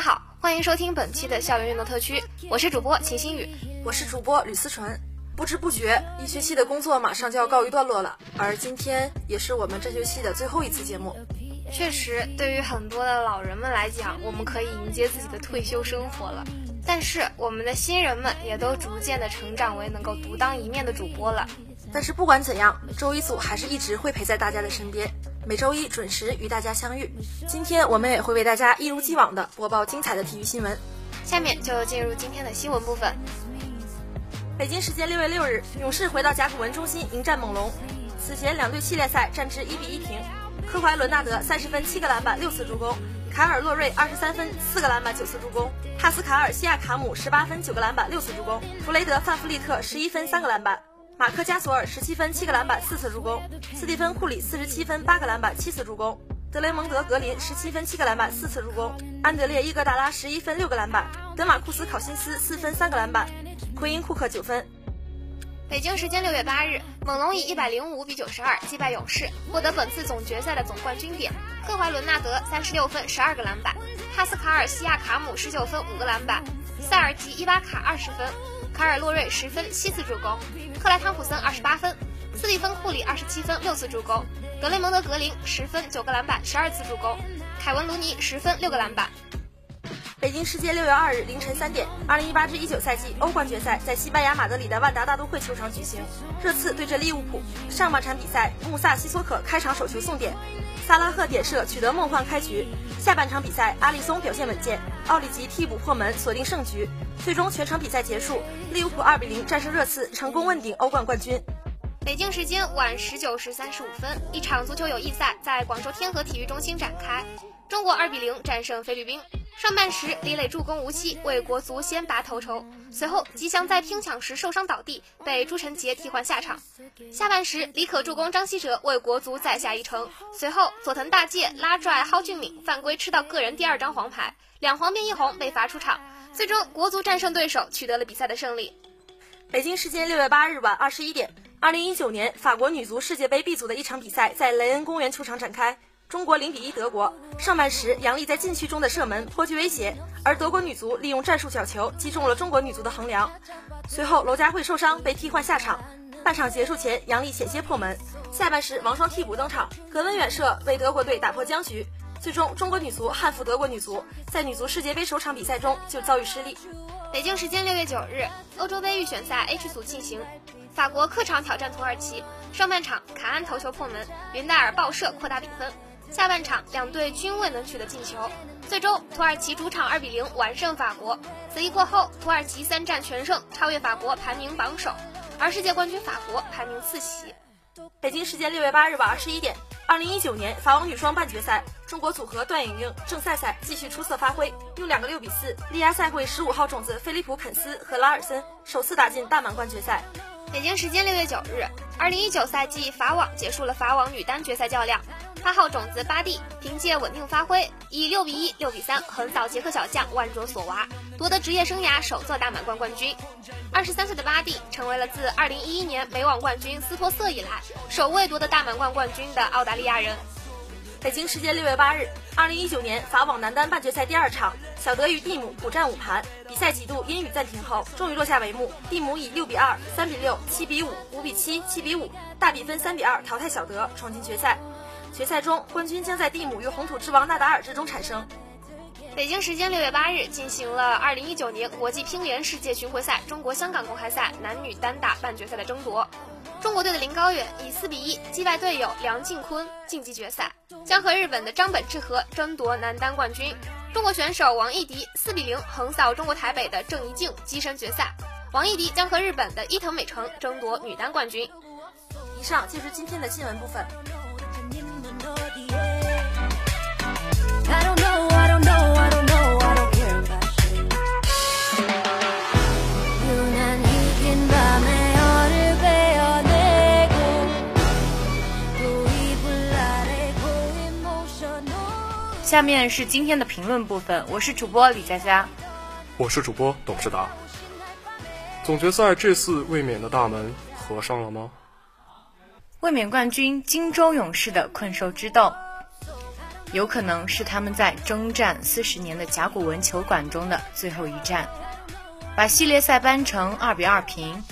家好，欢迎收听本期的校园运动特区，我是主播秦新宇，我是主播吕思纯。不知不觉，一学期的工作马上就要告一段落了，而今天也是我们这学期的最后一次节目。确实，对于很多的老人们来讲，我们可以迎接自己的退休生活了。但是，我们的新人们也都逐渐的成长为能够独当一面的主播了。但是不管怎样，周一组还是一直会陪在大家的身边，每周一准时与大家相遇。今天我们也会为大家一如既往的播报精彩的体育新闻。下面就进入今天的新闻部分。北京时间六月六日，勇士回到甲骨文中心迎战猛龙。此前两队系列赛战至一比一平。科怀伦纳德三十分七个篮板六次助攻，凯尔洛瑞二十三分四个篮板九次助攻，帕斯卡尔西亚卡姆十八分九个篮板六次助攻，弗雷德范弗利特十一分三个篮板。马克加索尔十七分七个篮板四次助攻，斯蒂芬库里四十七分八个篮板七次助攻，德雷蒙德格林十七分七个篮板四次助攻，安德烈伊戈达拉十一分六个篮板，德马库斯考辛斯四分三个篮板，奎因库克九分。北京时间六月八日，猛龙以一百零五比九十二击败勇士，获得本次总决赛的总冠军点。科怀伦纳德三十六分十二个篮板，帕斯卡尔西亚卡姆十九分五个篮板，塞尔吉伊巴卡二十分。卡尔洛瑞十分七次助攻，克莱汤普森二十八分，斯蒂芬库里二十七分六次助攻，格雷蒙德格林十分九个篮板十二次助攻，凯文卢尼十分六个篮板。北京时间六月二日凌晨三点，二零一八至一九赛季欧冠决赛在西班牙马德里的万达大都会球场举行，热刺对阵利物浦。上半场比赛，穆萨西索可开场首球送点，萨拉赫点射取得梦幻开局。下半场比赛，阿里松表现稳健，奥里吉替补破门锁定胜局。最终全场比赛结束，利物浦二比零战胜热刺，成功问鼎欧冠冠军。北京时间晚十九时三十五分，一场足球友谊赛在广州天河体育中心展开，中国二比零战胜菲律宾。上半时，李磊助攻无期，为国足先拔头筹。随后，吉祥在拼抢时受伤倒地，被朱晨杰替换下场。下半时，李可助攻张稀哲为国足再下一城。随后，佐藤大介拉拽蒿俊闵犯规吃到个人第二张黄牌，两黄变一红被罚出场。最终，国足战胜对手，取得了比赛的胜利。北京时间六月八日晚二十一点，二零一九年法国女足世界杯 B 组的一场比赛在雷恩公园球场展开，中国零比一德国。上半时，杨丽在禁区中的射门颇具威胁，而德国女足利用战术角球击中了中国女足的横梁。随后，娄佳慧受伤被替换下场。半场结束前，杨丽险些破门。下半时，王霜替补登场，格温远射为德国队打破僵局。最终，中国女足憾负德国女足，在女足世界杯首场比赛中就遭遇失利。北京时间六月九日，欧洲杯预选赛 H 组进行，法国客场挑战土耳其。上半场，卡安头球破门，云代尔爆射扩大比分。下半场，两队均未能取得进球。最终，土耳其主场二比零完胜法国。此役过后，土耳其三战全胜，超越法国排名榜首，而世界冠军法国排名次席。北京时间六月八日晚二十一点。二零一九年法网女双半决赛，中国组合段颖颖、郑赛赛继续出色发挥，用两个六比四力压赛会十五号种子菲利普肯斯和拉尔森，首次打进大满贯决赛。北京时间六月九日，二零一九赛季法网结束了法网女单决赛较量，八号种子巴蒂凭借稳定发挥，以六比一、六比三横扫捷克小将万卓索娃，夺得职业生涯首座大满贯冠军。二十三岁的巴蒂成为了自二零一一年美网冠军斯托瑟以来，首位夺得大满贯冠军的澳大利亚人。北京时间六月八日，二零一九年法网男单半决赛第二场，小德与蒂姆苦战五盘，比赛几度阴雨暂停后，终于落下帷幕。蒂姆以六比二、三比六、七比五、五比七、七比五大比分三比二淘汰小德，闯进决赛。决赛中，冠军将在蒂姆与红土之王纳达尔之中产生。北京时间六月八日，进行了二零一九年国际乒联世界巡回赛中国香港公开赛男女单打半决赛的争夺。中国队的林高远以四比一击败队友梁靖昆，晋级决赛，将和日本的张本智和争夺男单冠军。中国选手王艺迪四比零横扫中国台北的郑怡静，跻身决赛。王艺迪将和日本的伊藤美诚争夺女单冠军。以上就是今天的新闻部分。下面是今天的评论部分，我是主播李佳佳，我是主播董事达。总决赛这次卫冕的大门合上了吗？卫冕冠军金州勇士的困兽之斗，有可能是他们在征战四十年的甲骨文球馆中的最后一战，把系列赛扳成二比二平，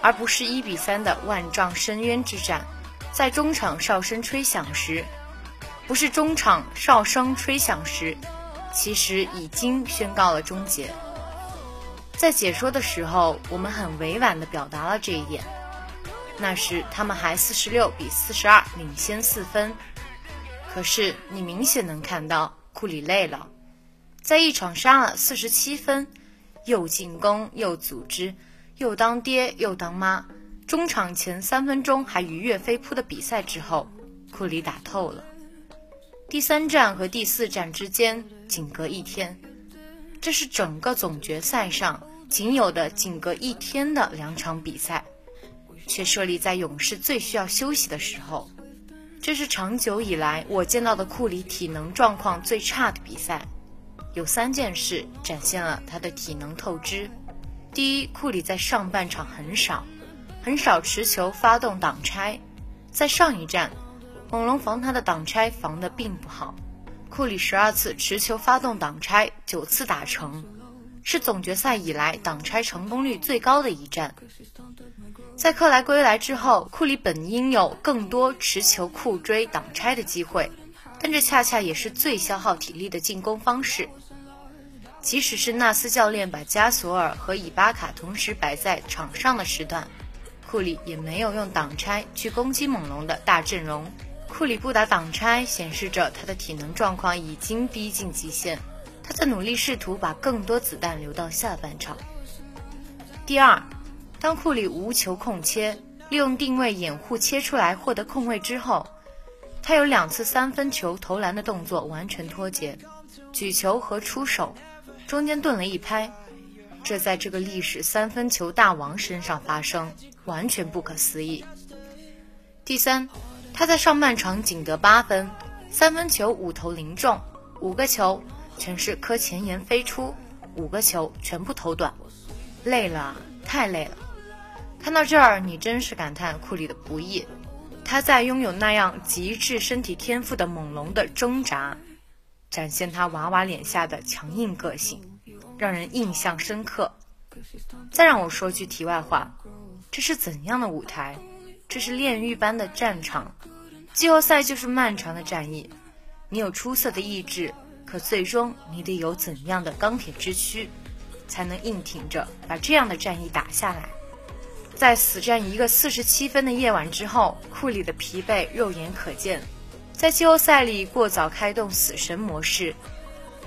而不是一比三的万丈深渊之战。在中场哨声吹响时。不是中场哨声吹响时，其实已经宣告了终结。在解说的时候，我们很委婉地表达了这一点。那时他们还四十六比四十二领先四分，可是你明显能看到库里累了，在一场杀了四十七分，又进攻又组织，又当爹又当妈，中场前三分钟还愉悦飞扑的比赛之后，库里打透了。第三站和第四站之间仅隔一天，这是整个总决赛上仅有的仅隔一天的两场比赛，却设立在勇士最需要休息的时候。这是长久以来我见到的库里体能状况最差的比赛。有三件事展现了他的体能透支：第一，库里在上半场很少，很少持球发动挡拆，在上一站。猛龙防他的挡拆防得并不好，库里十二次持球发动挡拆，九次打成，是总决赛以来挡拆成功率最高的一战。在克莱归来之后，库里本应有更多持球库追挡拆的机会，但这恰恰也是最消耗体力的进攻方式。即使是纳斯教练把加索尔和伊巴卡同时摆在场上的时段，库里也没有用挡拆去攻击猛龙的大阵容。库里不打挡拆，显示着他的体能状况已经逼近极限。他在努力试图把更多子弹留到下半场。第二，当库里无球控切，利用定位掩护切出来获得空位之后，他有两次三分球投篮的动作完全脱节，举球和出手中间顿了一拍，这在这个历史三分球大王身上发生，完全不可思议。第三。他在上半场仅得八分，三分球五投零中，五个球全是磕前沿飞出，五个球全部投短，累了，太累了。看到这儿，你真是感叹库里的不易。他在拥有那样极致身体天赋的猛龙的挣扎，展现他娃娃脸下的强硬个性，让人印象深刻。再让我说句题外话，这是怎样的舞台？这是炼狱般的战场。季后赛就是漫长的战役，你有出色的意志，可最终你得有怎样的钢铁之躯，才能硬挺着把这样的战役打下来？在死战一个四十七分的夜晚之后，库里的疲惫肉眼可见。在季后赛里过早开动死神模式，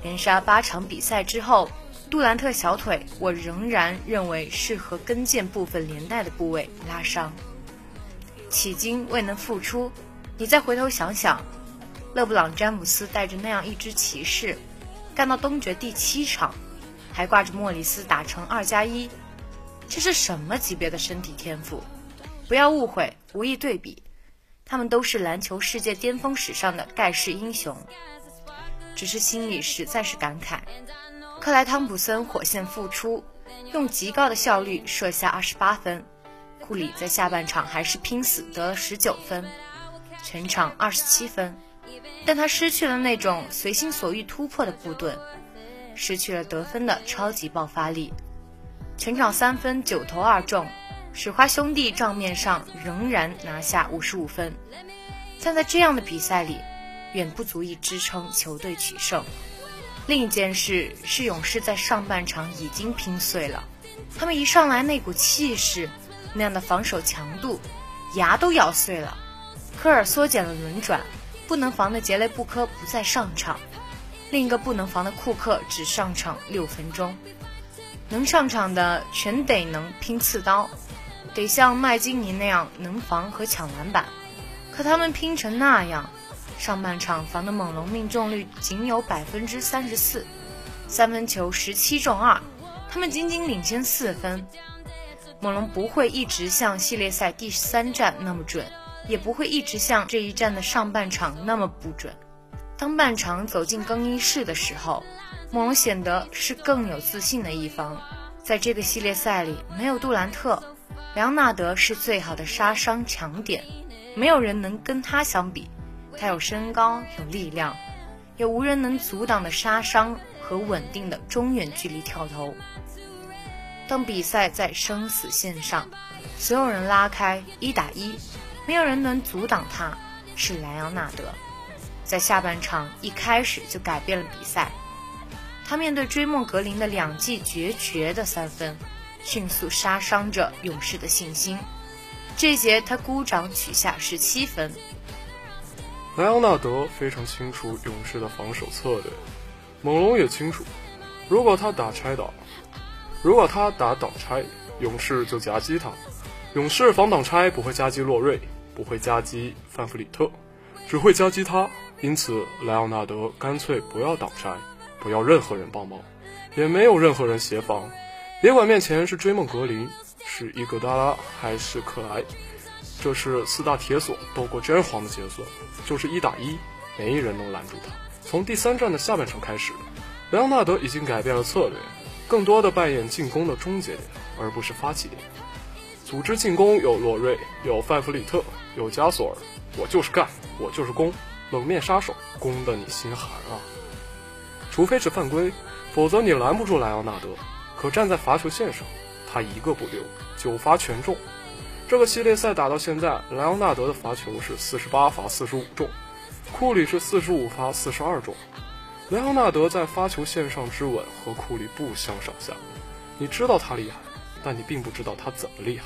连杀八场比赛之后，杜兰特小腿，我仍然认为是和跟腱部分连带的部位拉伤，迄今未能复出。你再回头想想，勒布朗詹姆斯带着那样一支骑士，干到东决第七场，还挂着莫里斯打成二加一，这是什么级别的身体天赋？不要误会，无意对比，他们都是篮球世界巅峰史上的盖世英雄。只是心里实在是感慨，克莱汤普森火线复出，用极高的效率射下二十八分，库里在下半场还是拼死得了十九分，全场二十七分，但他失去了那种随心所欲突破的布盾，失去了得分的超级爆发力，全场三分九投二中，水花兄弟账面上仍然拿下五十五分，但在这样的比赛里。远不足以支撑球队取胜。另一件事是，勇士在上半场已经拼碎了。他们一上来那股气势，那样的防守强度，牙都咬碎了。科尔缩减了轮转，不能防的杰雷布科不再上场，另一个不能防的库克只上场六分钟。能上场的全得能拼刺刀，得像麦金尼那样能防和抢篮板。可他们拼成那样。上半场防的猛龙命中率仅有百分之三十四，三分球十七中二，他们仅仅领先四分。猛龙不会一直像系列赛第三战那么准，也不会一直像这一战的上半场那么不准。当半场走进更衣室的时候，猛龙显得是更有自信的一方。在这个系列赛里，没有杜兰特，莱昂纳德是最好的杀伤强点，没有人能跟他相比。他有身高，有力量，有无人能阻挡的杀伤和稳定的中远距离跳投。当比赛在生死线上，所有人拉开一打一，没有人能阻挡他。是莱昂纳德，在下半场一开始就改变了比赛。他面对追梦格林的两记绝绝的三分，迅速杀伤着勇士的信心。这节他孤掌取下十七分。莱昂纳德非常清楚勇士的防守策略，猛龙也清楚，如果他打拆挡，如果他打挡拆，勇士就夹击他。勇士防挡拆不会夹击洛瑞，不会夹击范弗里特，只会夹击他。因此，莱昂纳德干脆不要挡拆，不要任何人帮忙，也没有任何人协防。别管面前是追梦格林，是伊戈达拉，还是克莱。这是四大铁锁斗过真皇的杰作，就是一打一，没人能拦住他。从第三战的下半场开始，莱昂纳德已经改变了策略，更多的扮演进攻的终结点，而不是发起点。组织进攻有洛瑞，有范弗里特，有加索尔。我就是干，我就是攻，冷面杀手，攻得你心寒啊！除非是犯规，否则你拦不住莱昂纳德。可站在罚球线上，他一个不丢，九罚全中。这个系列赛打到现在，莱昂纳德的罚球是四十八罚四十五中，库里是四十五罚四十二中。莱昂纳德在发球线上之吻和库里不相上下。你知道他厉害，但你并不知道他怎么厉害，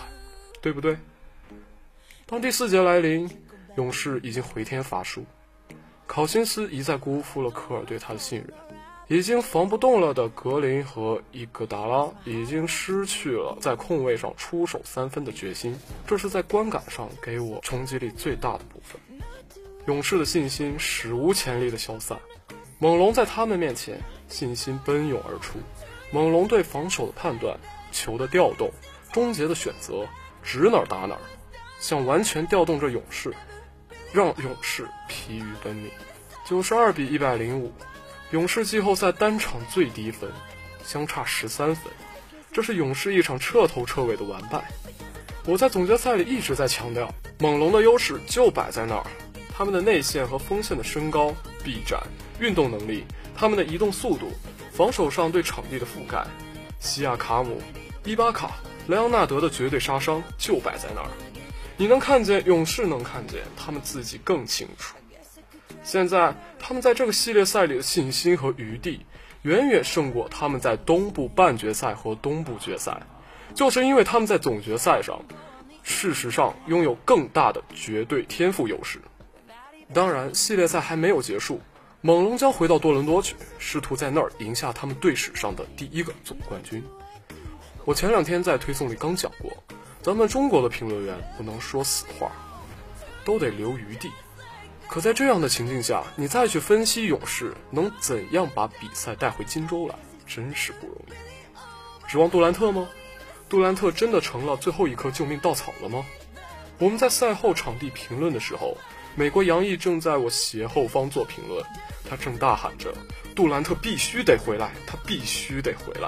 对不对？当第四节来临，勇士已经回天乏术，考辛斯一再辜负了科尔对他的信任。已经防不动了的格林和伊戈达拉已经失去了在空位上出手三分的决心，这是在观感上给我冲击力最大的部分。勇士的信心史无前例的消散，猛龙在他们面前信心奔涌而出。猛龙对防守的判断、球的调动、终结的选择，指哪儿打哪儿，想完全调动着勇士，让勇士疲于奔命。九十二比一百零五。勇士季后赛单场最低分，相差十三分，这是勇士一场彻头彻尾的完败。我在总决赛里一直在强调，猛龙的优势就摆在那儿，他们的内线和锋线的身高、臂展、运动能力，他们的移动速度，防守上对场地的覆盖，西亚卡姆、伊巴卡、莱昂纳德的绝对杀伤就摆在那儿。你能看见，勇士能看见，他们自己更清楚。现在他们在这个系列赛里的信心和余地，远远胜过他们在东部半决赛和东部决赛，就是因为他们在总决赛上，事实上拥有更大的绝对天赋优势。当然，系列赛还没有结束，猛龙将回到多伦多去，试图在那儿赢下他们队史上的第一个总冠军。我前两天在推送里刚讲过，咱们中国的评论员不能说死话，都得留余地。可在这样的情境下，你再去分析勇士能怎样把比赛带回金州来，真是不容易。指望杜兰特吗？杜兰特真的成了最后一颗救命稻草了吗？我们在赛后场地评论的时候，美国杨毅正在我斜后方做评论，他正大喊着：“杜兰特必须得回来，他必须得回来。”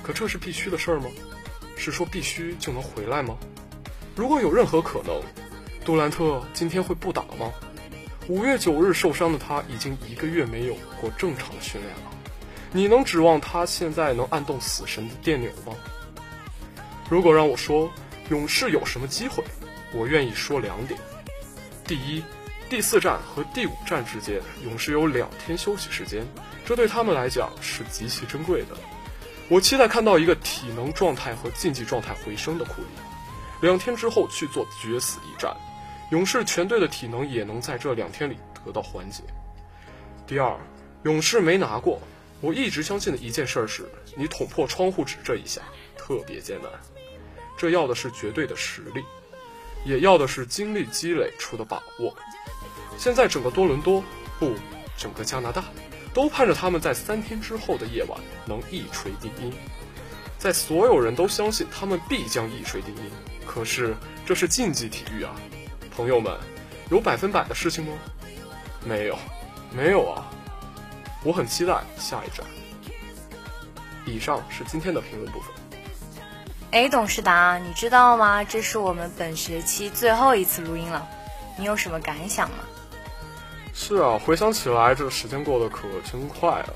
可这是必须的事儿吗？是说必须就能回来吗？如果有任何可能，杜兰特今天会不打吗？五月九日受伤的他已经一个月没有过正常的训练了，你能指望他现在能按动死神的电钮吗？如果让我说勇士有什么机会，我愿意说两点：第一，第四站和第五站之间，勇士有两天休息时间，这对他们来讲是极其珍贵的。我期待看到一个体能状态和竞技状态回升的库里，两天之后去做决死一战，勇士全队的体能也能在这两天里得到缓解。第二，勇士没拿过，我一直相信的一件事是，你捅破窗户纸这一下特别艰难。这要的是绝对的实力，也要的是经历积累出的把握。现在整个多伦多，不，整个加拿大，都盼着他们在三天之后的夜晚能一锤定音。在所有人都相信他们必将一锤定音，可是这是竞技体育啊，朋友们，有百分百的事情吗？没有，没有啊。我很期待下一站。以上是今天的评论部分。哎，董事达，你知道吗？这是我们本学期最后一次录音了，你有什么感想吗？是啊，回想起来，这时间过得可真快啊！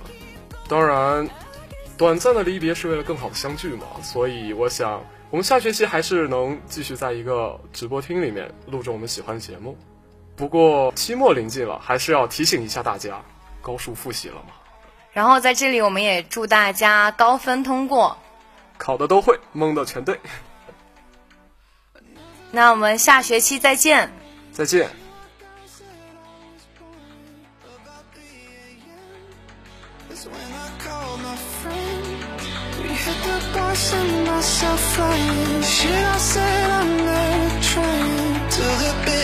当然，短暂的离别是为了更好的相聚嘛，所以我想，我们下学期还是能继续在一个直播厅里面录着我们喜欢的节目。不过期末临近了，还是要提醒一下大家，高数复习了吗？然后在这里，我们也祝大家高分通过。考的都会蒙的全对那我们下学期再见再见 i say I'm never trying to the